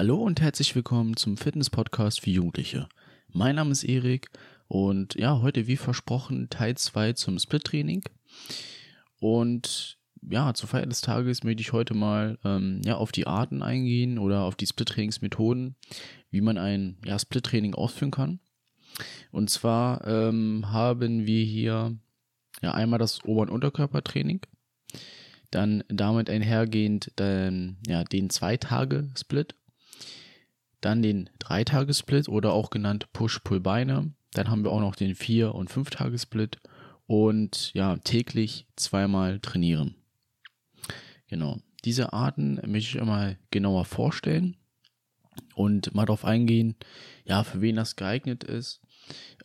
Hallo und herzlich willkommen zum Fitness-Podcast für Jugendliche. Mein Name ist Erik und ja, heute wie versprochen Teil 2 zum Split-Training. Und ja, zur Feier des Tages möchte ich heute mal ähm, ja, auf die Arten eingehen oder auf die Split-Trainingsmethoden, wie man ein ja, Split-Training ausführen kann. Und zwar ähm, haben wir hier ja einmal das Ober- und Unterkörpertraining, dann damit einhergehend dann, ja, den Zwei-Tage-Split dann den Dreitagessplit oder auch genannt Push-Pull-Beine. Dann haben wir auch noch den Vier- und Fünf-Tagessplit und ja, täglich zweimal trainieren. Genau. Diese Arten möchte ich einmal genauer vorstellen und mal darauf eingehen, ja, für wen das geeignet ist,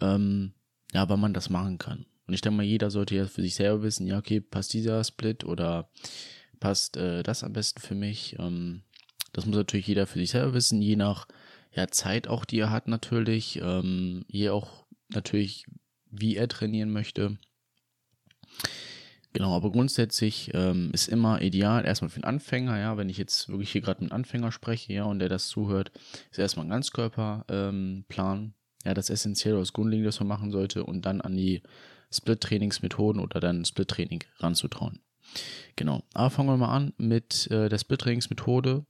ähm, ja, wann man das machen kann. Und ich denke mal, jeder sollte ja für sich selber wissen, ja, okay, passt dieser Split oder passt äh, das am besten für mich. Ähm, das muss natürlich jeder für sich selber wissen, je nach ja, Zeit auch, die er hat natürlich, ähm, je auch natürlich, wie er trainieren möchte. Genau, aber grundsätzlich ähm, ist immer ideal, erstmal für den Anfänger, ja, wenn ich jetzt wirklich hier gerade mit einem Anfänger spreche, ja, und der das zuhört, ist erstmal ein Ganzkörperplan, ähm, ja, das Essentielle, das Grundlegende, das man machen sollte, und dann an die Split-Trainingsmethoden oder dann Split-Training ranzutrauen. Genau. Aber fangen wir mal an mit äh, der Split-Trainingsmethode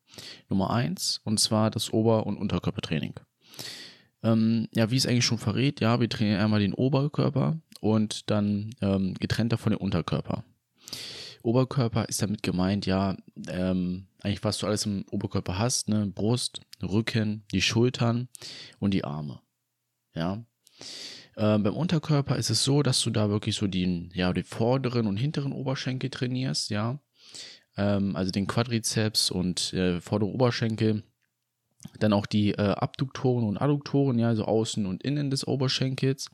Nummer 1 und zwar das Ober- und Unterkörpertraining. Ähm, ja, wie es eigentlich schon verrät, ja, wir trainieren einmal den Oberkörper und dann ähm, getrennt davon den Unterkörper. Oberkörper ist damit gemeint, ja, ähm, eigentlich was du alles im Oberkörper hast, ne, Brust, Rücken, die Schultern und die Arme. Ja. Äh, beim Unterkörper ist es so, dass du da wirklich so den, ja, den vorderen und hinteren Oberschenkel trainierst, ja. Ähm, also den Quadrizeps und äh, vordere Oberschenkel. Dann auch die äh, Abduktoren und Adduktoren, ja, also außen und innen des Oberschenkels.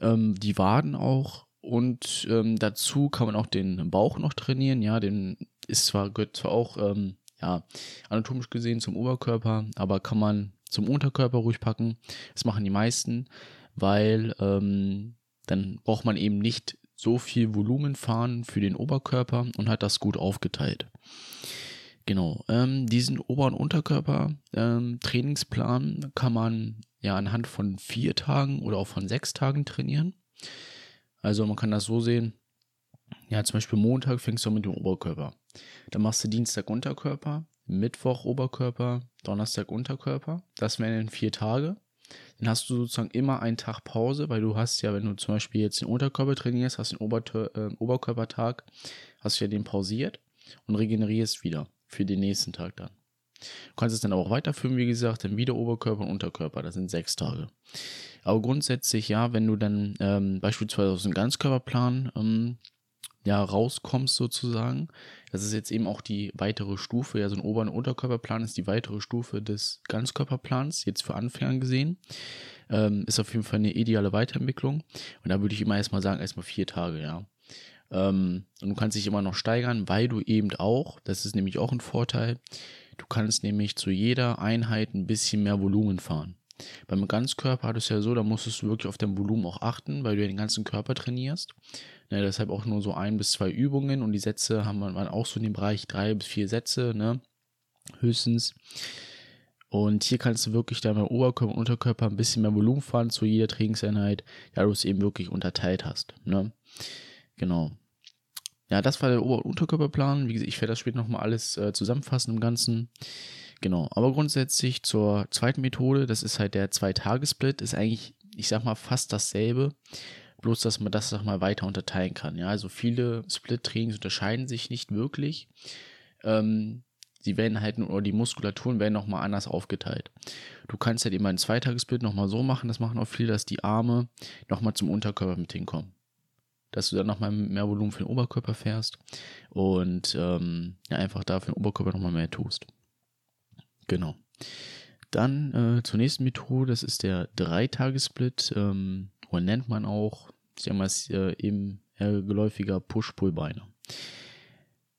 Ähm, die Waden auch. Und ähm, dazu kann man auch den Bauch noch trainieren, ja, den ist zwar, gehört zwar auch, ähm, ja, anatomisch gesehen zum Oberkörper, aber kann man zum Unterkörper ruhig packen. Das machen die meisten weil ähm, dann braucht man eben nicht so viel Volumen fahren für den Oberkörper und hat das gut aufgeteilt. Genau, ähm, diesen Ober- und Unterkörper-Trainingsplan ähm, kann man ja anhand von vier Tagen oder auch von sechs Tagen trainieren. Also man kann das so sehen, ja zum Beispiel Montag fängst du mit dem Oberkörper. Dann machst du Dienstag Unterkörper, Mittwoch Oberkörper, Donnerstag Unterkörper. Das wären dann vier Tage dann hast du sozusagen immer einen Tag Pause, weil du hast ja, wenn du zum Beispiel jetzt den Unterkörper trainierst, hast den Ober äh, Oberkörpertag, hast du ja den pausiert und regenerierst wieder für den nächsten Tag dann. Du kannst es dann aber auch weiterführen, wie gesagt, dann wieder Oberkörper und Unterkörper, das sind sechs Tage. Aber grundsätzlich, ja, wenn du dann ähm, beispielsweise aus dem Ganzkörperplan ähm, ja, rauskommst sozusagen. Das ist jetzt eben auch die weitere Stufe. Ja, so ein Ober- und Unterkörperplan ist die weitere Stufe des Ganzkörperplans, jetzt für Anfänger gesehen. Ähm, ist auf jeden Fall eine ideale Weiterentwicklung. Und da würde ich immer erstmal sagen, erstmal vier Tage, ja. Ähm, und du kannst dich immer noch steigern, weil du eben auch, das ist nämlich auch ein Vorteil, du kannst nämlich zu jeder Einheit ein bisschen mehr Volumen fahren. Beim Ganzkörper hat es ja so, da musstest du wirklich auf dein Volumen auch achten, weil du ja den ganzen Körper trainierst. Ne, deshalb auch nur so ein bis zwei Übungen und die Sätze haben man auch so in dem Bereich drei bis vier Sätze, ne? Höchstens. Und hier kannst du wirklich deinem Oberkörper und Unterkörper ein bisschen mehr Volumen fahren zu jeder Trainingseinheit, da du es eben wirklich unterteilt hast. Ne? Genau. Ja, das war der Ober- und Unterkörperplan. Wie gesagt, ich werde das später nochmal alles äh, zusammenfassen im Ganzen. Genau. Aber grundsätzlich zur zweiten Methode, das ist halt der Zwei-Tage-Split, ist eigentlich, ich sag mal, fast dasselbe bloß dass man das sag mal weiter unterteilen kann. Ja, also viele Split-Trainings unterscheiden sich nicht wirklich. Ähm, sie werden halt, oder die Muskulaturen werden nochmal anders aufgeteilt. Du kannst halt immer ein Zweitagessplit nochmal so machen, das machen auch viele, dass die Arme nochmal zum Unterkörper mit hinkommen. Dass du dann nochmal mehr Volumen für den Oberkörper fährst und ähm, ja, einfach da für den Oberkörper nochmal mehr tust. Genau. Dann äh, zur nächsten Methode, das ist der Dreitagessplit, ähm, oder nennt man auch ist äh, eben eher geläufiger Push-Pull-Beine.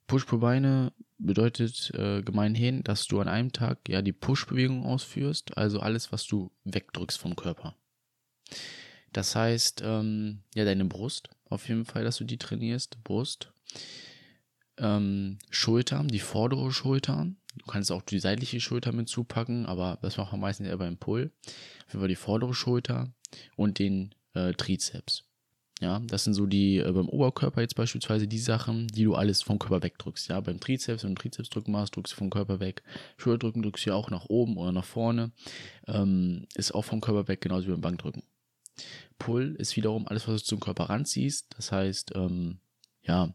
Push-Pull-Beine bedeutet äh, gemeinhin, dass du an einem Tag ja die Push-Bewegung ausführst, also alles, was du wegdrückst vom Körper. Das heißt, ähm, ja, deine Brust, auf jeden Fall, dass du die trainierst, Brust, ähm, Schultern, die vordere Schultern, Du kannst auch die seitliche Schulter mit zupacken, aber das macht man meistens eher beim Pull. Für die vordere Schulter und den äh, Trizeps. Ja, das sind so die, äh, beim Oberkörper jetzt beispielsweise die Sachen, die du alles vom Körper wegdrückst. Ja, beim Trizeps, wenn du Trizeps drücken machst, drückst du vom Körper weg. Schulterdrücken drückst du ja auch nach oben oder nach vorne. Ähm, ist auch vom Körper weg, genauso wie beim Bankdrücken. Pull ist wiederum alles, was du zum Körper ranziehst. Das heißt, ähm, ja,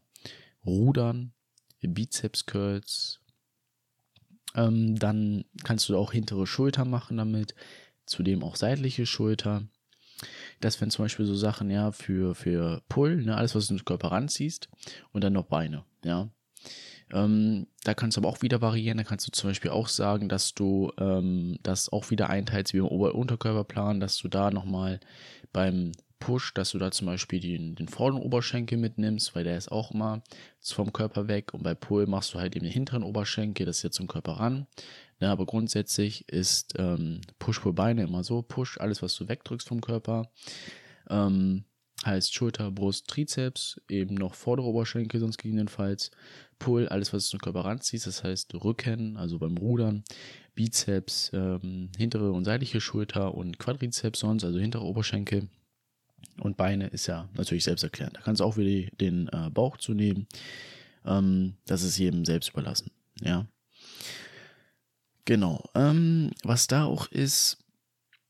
Rudern, Bizeps Curls. Ähm, dann kannst du auch hintere Schulter machen damit. Zudem auch seitliche Schulter. Das wären zum Beispiel so Sachen, ja, für, für Pull, ne, alles, was du ins Körper ranziehst und dann noch Beine, ja. Ähm, da kannst du aber auch wieder variieren. Da kannst du zum Beispiel auch sagen, dass du ähm, das auch wieder einteilst wie im Ober- und Unterkörperplan, dass du da nochmal beim Push, dass du da zum Beispiel den, den vorderen Oberschenkel mitnimmst, weil der ist auch immer vom Körper weg. Und bei Pull machst du halt eben den hinteren Oberschenkel, das ist jetzt zum Körper ran. Ja, ne, aber grundsätzlich ist ähm, Push-Pull-Beine immer so. Push, alles, was du wegdrückst vom Körper. Ähm, heißt Schulter, Brust, Trizeps, eben noch vordere Oberschenkel, sonst gegebenenfalls. Pull, alles, was du zum Körper ranziehst, das heißt Rücken, also beim Rudern, Bizeps, ähm, hintere und seitliche Schulter und Quadrizeps sonst, also hintere Oberschenkel. Und Beine ist ja natürlich selbst erklärt. Da kannst du auch wieder den äh, Bauch zu nehmen. Ähm, das ist jedem selbst überlassen. Ja. Genau. Ähm, was da auch ist,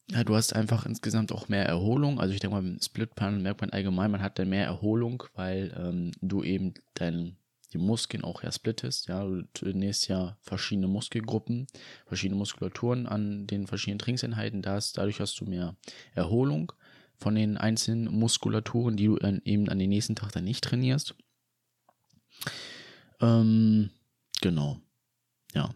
ja, du hast einfach insgesamt auch mehr Erholung. Also ich denke mal, im Splitpanel merkt man allgemein, man hat dann mehr Erholung, weil ähm, du eben dein, die Muskeln auch ja splittest. Ja, du trainierst ja verschiedene Muskelgruppen, verschiedene Muskulaturen an den verschiedenen Trainingseinheiten. Das, dadurch hast du mehr Erholung von den einzelnen Muskulaturen, die du eben an den nächsten Tag dann nicht trainierst. Ähm, genau. Ja.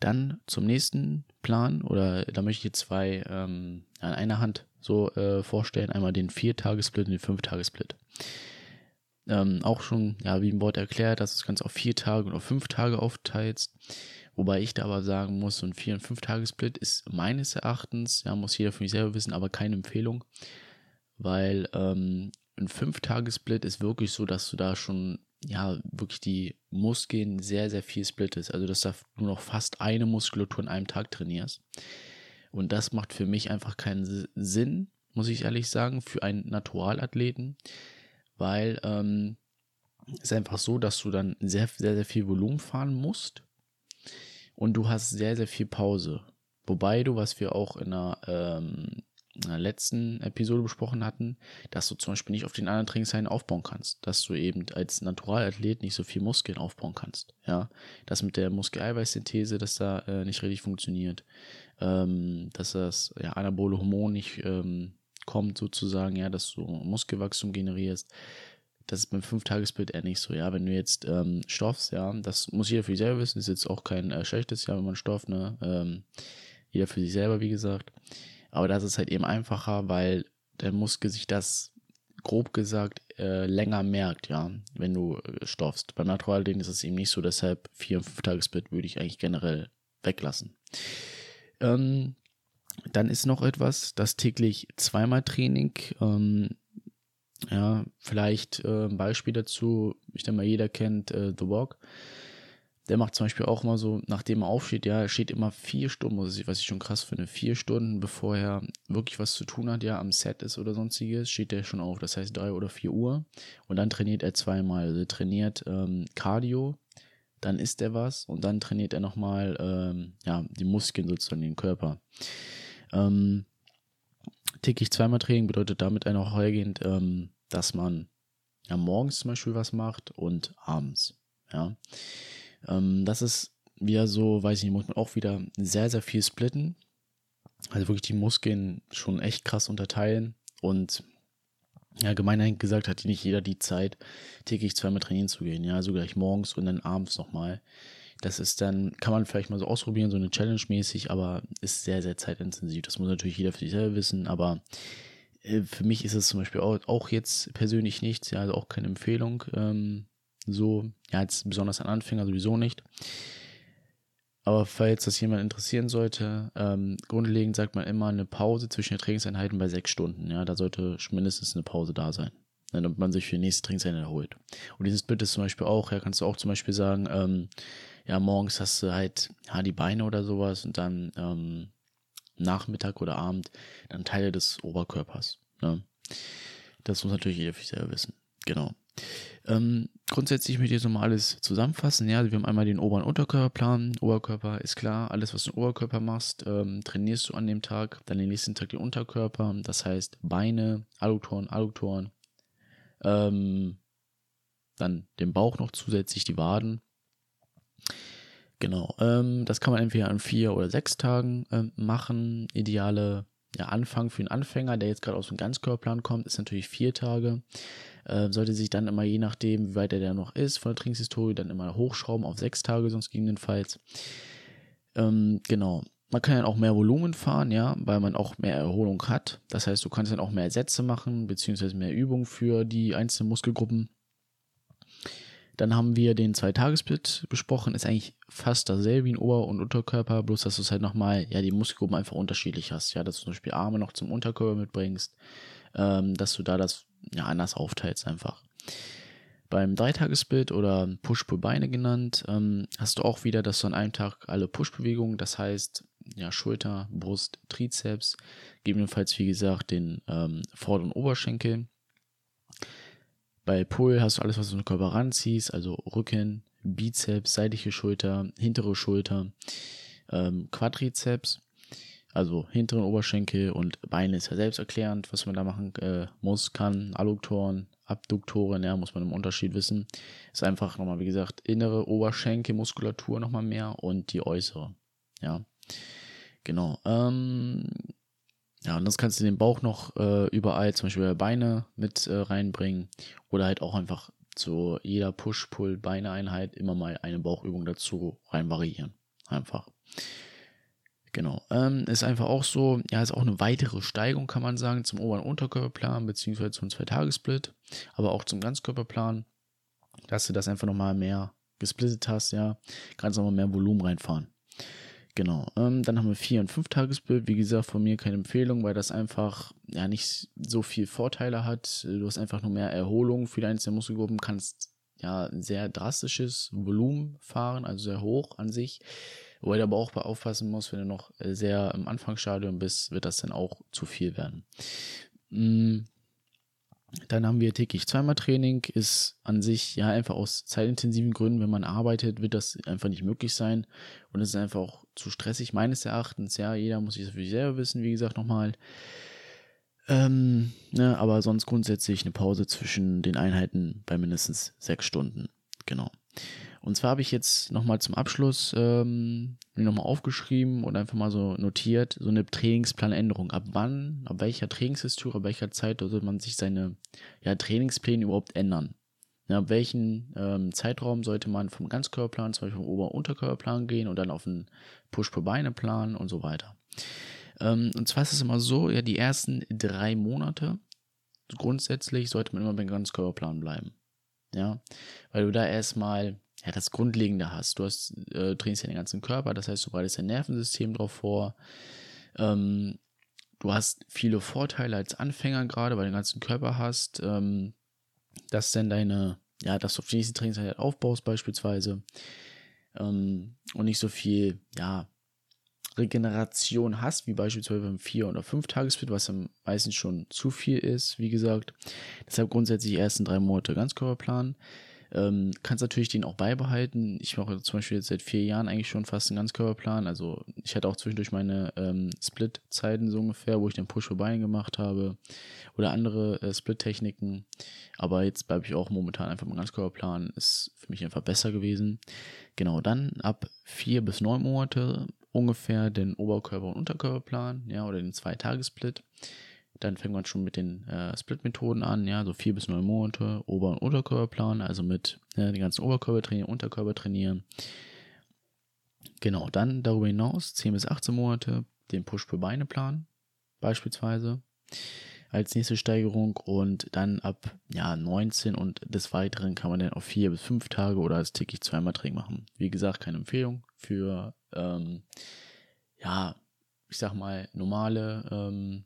Dann zum nächsten Plan, oder da möchte ich jetzt zwei ähm, an einer Hand so äh, vorstellen. Einmal den Vier-Tage-Split und den Fünf-Tage-Split. Ähm, auch schon, ja, wie im Wort erklärt, dass du das Ganze auf vier Tage oder fünf Tage aufteilst. Wobei ich da aber sagen muss, so ein Vier- und Fünf-Tage-Split ist meines Erachtens, ja, muss jeder für mich selber wissen, aber keine Empfehlung. Weil ähm, ein Fünf-Tage-Split ist wirklich so, dass du da schon ja, wirklich die Muskeln sehr, sehr viel splittest. Also, dass du nur noch fast eine Muskulatur an einem Tag trainierst. Und das macht für mich einfach keinen Sinn, muss ich ehrlich sagen, für einen Naturalathleten, weil ähm, es ist einfach so, dass du dann sehr, sehr, sehr viel Volumen fahren musst und du hast sehr, sehr viel Pause. Wobei du, was wir auch in einer ähm, in letzten Episode besprochen hatten, dass du zum Beispiel nicht auf den anderen Trainingseinheiten aufbauen kannst, dass du eben als Naturalathlet nicht so viel Muskeln aufbauen kannst, ja, das mit der Muskeleiweißsynthese, dass da äh, nicht richtig funktioniert, ähm, dass das ja, anabole Hormon nicht ähm, kommt sozusagen, ja, dass du Muskelwachstum generierst, das ist beim Fünf-Tages-Bild eher nicht so, ja, wenn du jetzt ähm, stoffst, ja, das muss jeder für sich selber wissen, ist jetzt auch kein äh, schlechtes, ja, wenn man stofft, ne, ähm, jeder für sich selber, wie gesagt, aber das ist halt eben einfacher, weil der Muskel sich das grob gesagt äh, länger merkt, ja, wenn du äh, stoffst. Beim Naturaldehnen ist es eben nicht so, deshalb 4- und 5-Tages-Bett würde ich eigentlich generell weglassen. Ähm, dann ist noch etwas, das täglich zweimal Training. Ähm, ja, vielleicht äh, ein Beispiel dazu. Ich denke mal, jeder kennt äh, The Walk der macht zum Beispiel auch mal so, nachdem er aufsteht, ja, er steht immer vier Stunden, was ich schon krass finde, vier Stunden, bevor er wirklich was zu tun hat, ja, am Set ist oder sonstiges, steht er schon auf. Das heißt drei oder vier Uhr. Und dann trainiert er zweimal. Also er trainiert ähm, Cardio, dann isst er was und dann trainiert er nochmal, ähm, ja, die Muskeln sozusagen, den Körper. Ähm, täglich zweimal Training bedeutet damit auch hergehend, ähm, dass man ja morgens zum Beispiel was macht und abends, ja. Ähm, das ist wieder so, weiß ich nicht, muss man auch wieder sehr, sehr viel splitten. Also wirklich die Muskeln schon echt krass unterteilen und ja, gemeinhin gesagt hat nicht jeder die Zeit, täglich zweimal trainieren zu gehen. Ja, also gleich morgens und dann abends nochmal. Das ist dann, kann man vielleicht mal so ausprobieren, so eine Challenge mäßig, aber ist sehr, sehr zeitintensiv. Das muss natürlich jeder für sich selber wissen, aber äh, für mich ist es zum Beispiel auch, auch jetzt persönlich nichts, ja, also auch keine Empfehlung. Ähm, so, ja, jetzt besonders an Anfänger sowieso nicht. Aber falls das jemand interessieren sollte, ähm, grundlegend sagt man immer eine Pause zwischen den Trainingseinheiten bei sechs Stunden. Ja, da sollte mindestens eine Pause da sein, damit man sich für die nächste Trainingseinheit erholt. Und dieses Bild ist zum Beispiel auch, ja, kannst du auch zum Beispiel sagen, ähm, ja, morgens hast du halt ja, die Beine oder sowas und dann ähm, Nachmittag oder Abend dann Teile des Oberkörpers. Ne? Das muss natürlich jeder für sich selber wissen. Genau. Ähm, grundsätzlich möchte ich jetzt nochmal alles zusammenfassen. Ja, wir haben einmal den Ober- und Unterkörperplan. Oberkörper ist klar, alles, was du im Oberkörper machst, ähm, trainierst du an dem Tag. Dann den nächsten Tag den Unterkörper. Das heißt Beine, Adduktoren, Adduktoren. Ähm, dann den Bauch noch zusätzlich, die Waden. Genau, ähm, das kann man entweder an vier oder sechs Tagen ähm, machen. Ideale ja, Anfang für einen Anfänger, der jetzt gerade aus dem Ganzkörperplan kommt, ist natürlich vier Tage. Äh, sollte sich dann immer je nachdem, wie weit er da noch ist von der Trainingshistorie, dann immer hochschrauben auf sechs Tage, sonst gegebenenfalls. Ähm, genau. Man kann dann auch mehr Volumen fahren, ja, weil man auch mehr Erholung hat. Das heißt, du kannst dann auch mehr Sätze machen, beziehungsweise mehr Übungen für die einzelnen Muskelgruppen. Dann haben wir den Zwei-Tages-Split besprochen. Ist eigentlich fast dasselbe wie ein Ober- und Unterkörper, bloß dass du es halt nochmal, ja, die Muskelgruppen einfach unterschiedlich hast. Ja, dass du zum Beispiel Arme noch zum Unterkörper mitbringst, ähm, dass du da das ja, anders aufteilst einfach. Beim Dreitagessplit oder Push-Pull-Beine genannt, ähm, hast du auch wieder, dass du an einem Tag alle Push-Bewegungen, das heißt, ja, Schulter, Brust, Trizeps, gegebenenfalls, wie gesagt, den ähm, vorderen Oberschenkel. Bei Pull hast du alles, was du den Körper ranziehst, also Rücken, Bizeps, seitliche Schulter, hintere Schulter, ähm, Quadrizeps also hinteren Oberschenkel und Beine ist ja selbsterklärend, was man da machen äh, muss, kann. Adduktoren, Abduktoren, ja, muss man im Unterschied wissen. Ist einfach nochmal, wie gesagt, innere Oberschenkelmuskulatur nochmal mehr und die äußere. Ja, genau. Ähm, ja, und das kannst du den Bauch noch äh, überall, zum Beispiel bei Beine mit äh, reinbringen oder halt auch einfach zu jeder Push-Pull-Beine-Einheit immer mal eine Bauchübung dazu rein variieren. Einfach. Genau. Ähm, ist einfach auch so, ja, ist auch eine weitere Steigung, kann man sagen, zum Ober- und Unterkörperplan, beziehungsweise zum Zwei-Tages-Split, aber auch zum Ganzkörperplan, dass du das einfach nochmal mehr gesplittet hast, ja, kannst nochmal mehr Volumen reinfahren. Genau. Ähm, dann haben wir Vier- und Fünf-Tages-Split. Wie gesagt, von mir keine Empfehlung, weil das einfach ja nicht so viel Vorteile hat. Du hast einfach nur mehr Erholung für die einzelnen Muskelgruppen, kannst ja ein sehr drastisches Volumen fahren, also sehr hoch an sich. Wo er aber auch aufpassen muss, wenn du noch äh, sehr im Anfangsstadium bist, wird das dann auch zu viel werden. Mm. Dann haben wir täglich zweimal Training, ist an sich ja einfach aus zeitintensiven Gründen, wenn man arbeitet, wird das einfach nicht möglich sein und es ist einfach auch zu stressig meines Erachtens. Ja, jeder muss sich das für sich selber wissen, wie gesagt nochmal. Ähm, ne, aber sonst grundsätzlich eine Pause zwischen den Einheiten bei mindestens sechs Stunden. Genau. Und zwar habe ich jetzt nochmal zum Abschluss ähm, nochmal aufgeschrieben und einfach mal so notiert, so eine Trainingsplanänderung. Ab wann, ab welcher Trainingshistorie, ab welcher Zeit sollte man sich seine ja, Trainingspläne überhaupt ändern? Ja, ab welchen ähm, Zeitraum sollte man vom Ganzkörperplan, zum Beispiel vom Ober- und Unterkörperplan gehen und dann auf einen Push-Pro-Beine-Plan und so weiter. Ähm, und zwar ist es immer so, ja, die ersten drei Monate grundsätzlich sollte man immer beim Ganzkörperplan bleiben. Ja, weil du da erstmal ja, das Grundlegende hast. Du hast, äh, trainierst ja den ganzen Körper, das heißt, du bereitest dein Nervensystem drauf vor. Ähm, du hast viele Vorteile als Anfänger gerade, weil du den ganzen Körper hast. Ähm, dass dann deine, ja, dass du auf die nächste Trainingseinheit aufbaust beispielsweise. Ähm, und nicht so viel, ja, Regeneration hast, wie beispielsweise beim 4- oder 5-Tagesfit, was am meisten schon zu viel ist, wie gesagt. Deshalb grundsätzlich die ersten drei Monate Ganzkörperplan. Ähm, kannst natürlich den auch beibehalten. Ich mache zum Beispiel jetzt seit vier Jahren eigentlich schon fast einen Ganzkörperplan. Also ich hatte auch zwischendurch meine ähm, Split-Zeiten so ungefähr, wo ich den Push für Bein gemacht habe oder andere äh, Split-Techniken. Aber jetzt bleibe ich auch momentan einfach im Ganzkörperplan. Ist für mich einfach besser gewesen. Genau, dann ab vier bis neun Monate ungefähr den Oberkörper- und Unterkörperplan, ja, oder den Zwei-Tages-Split. Dann fängt man schon mit den äh, Split-Methoden an, ja, so vier bis neun Monate, Ober- und Unterkörperplan, also mit äh, den ganzen Oberkörper trainieren, Unterkörper trainieren. Genau, dann darüber hinaus 10 bis 18 Monate den Push-Pull-Beine-Plan beispielsweise als nächste Steigerung und dann ab ja, 19 und des Weiteren kann man dann auf vier bis fünf Tage oder als täglich zweimal Training machen. Wie gesagt, keine Empfehlung für ähm, ja, ich sag mal normale ähm,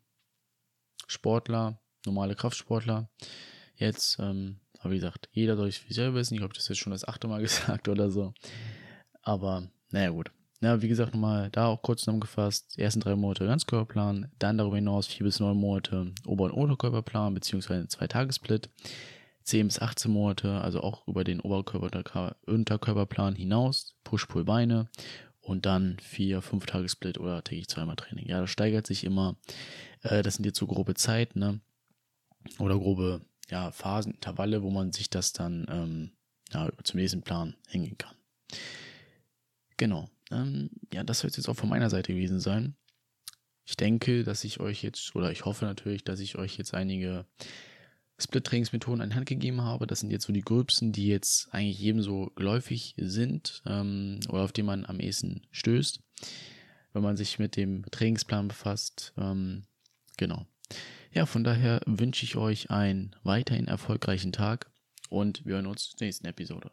Sportler, normale Kraftsportler. Jetzt, ähm, aber wie gesagt, jeder soll sich selber wissen. Ich glaube, das ist schon das achte Mal gesagt oder so. Aber naja gut. Na, wie gesagt, nochmal da auch kurz zusammengefasst. Die ersten drei Monate Ganzkörperplan, dann darüber hinaus vier bis neun Monate Ober- und Unterkörperplan, beziehungsweise zwei Tagessplit. 10 bis 18 Monate, also auch über den Oberkörper- Unterkörperplan hinaus, Push-Pull-Beine und dann vier, fünf Tage Split oder täglich zweimal Training. Ja, das steigert sich immer. Äh, das sind jetzt so grobe Zeiten, ne? Oder grobe ja, Phasen, Intervalle, wo man sich das dann ähm, ja, zum nächsten Plan hängen kann. Genau. Ähm, ja, das soll jetzt auch von meiner Seite gewesen sein. Ich denke, dass ich euch jetzt, oder ich hoffe natürlich, dass ich euch jetzt einige Split-Trainingsmethoden an die Hand gegeben habe. Das sind jetzt so die gröbsten, die jetzt eigentlich jedem so geläufig sind ähm, oder auf die man am ehesten stößt, wenn man sich mit dem Trainingsplan befasst. Ähm, genau. Ja, von daher wünsche ich euch einen weiterhin erfolgreichen Tag und wir hören uns zur nächsten Episode.